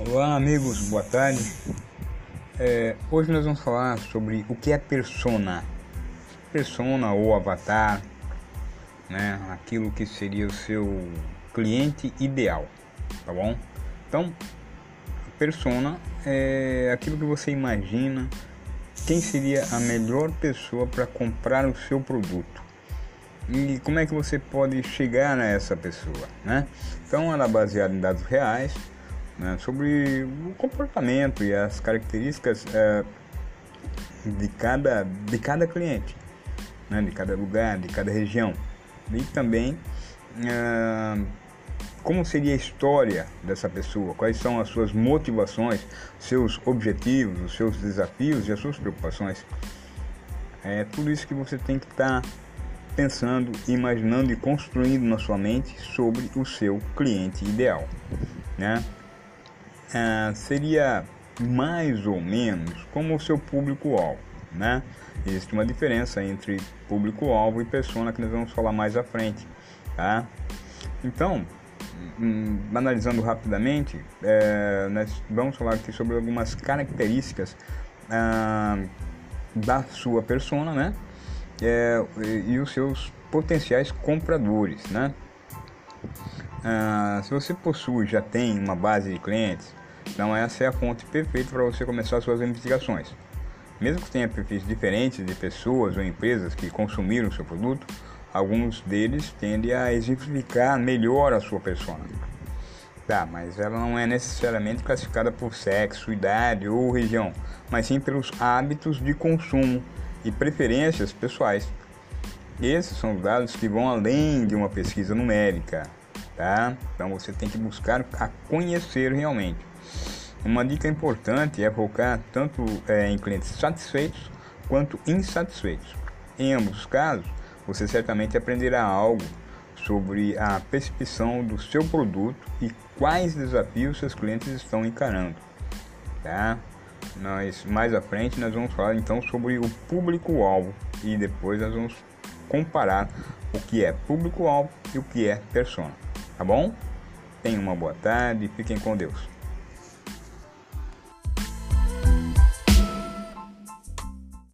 Olá amigos, boa tarde. É, hoje nós vamos falar sobre o que é persona. Persona ou avatar, né? Aquilo que seria o seu cliente ideal, tá bom? Então, persona é aquilo que você imagina quem seria a melhor pessoa para comprar o seu produto e como é que você pode chegar a essa pessoa, né? Então, ela é baseada em dados reais né, sobre o comportamento e as características é, de, cada, de cada cliente, né, de cada lugar, de cada região. E também é, como seria a história dessa pessoa, quais são as suas motivações, seus objetivos, os seus desafios e as suas preocupações. É tudo isso que você tem que estar tá pensando, imaginando e construindo na sua mente sobre o seu cliente ideal, né? Ah, seria mais ou menos como o seu público-alvo, né? Existe uma diferença entre público-alvo e persona que nós vamos falar mais à frente, tá? Então, hum, analisando rapidamente, é, nós vamos falar aqui sobre algumas características ah, da sua persona, né? É, e, os seus potenciais compradores, né? Ah, se você possui, já tem uma base de clientes, então essa é a fonte perfeita para você começar suas investigações. Mesmo que tenha perfis diferentes de pessoas ou empresas que consumiram seu produto, alguns deles tendem a exemplificar melhor a sua persona. Tá, mas ela não é necessariamente classificada por sexo, idade ou região, mas sim pelos hábitos de consumo e preferências pessoais. Esses são dados que vão além de uma pesquisa numérica, tá? Então você tem que buscar a conhecer realmente. Uma dica importante é focar tanto é, em clientes satisfeitos quanto insatisfeitos. Em ambos os casos, você certamente aprenderá algo sobre a percepção do seu produto e quais desafios seus clientes estão encarando. Tá? Nós mais à frente nós vamos falar então sobre o público-alvo e depois nós vamos comparar o que é público-alvo e o que é persona. Tá bom? Tenham uma boa tarde, fiquem com Deus.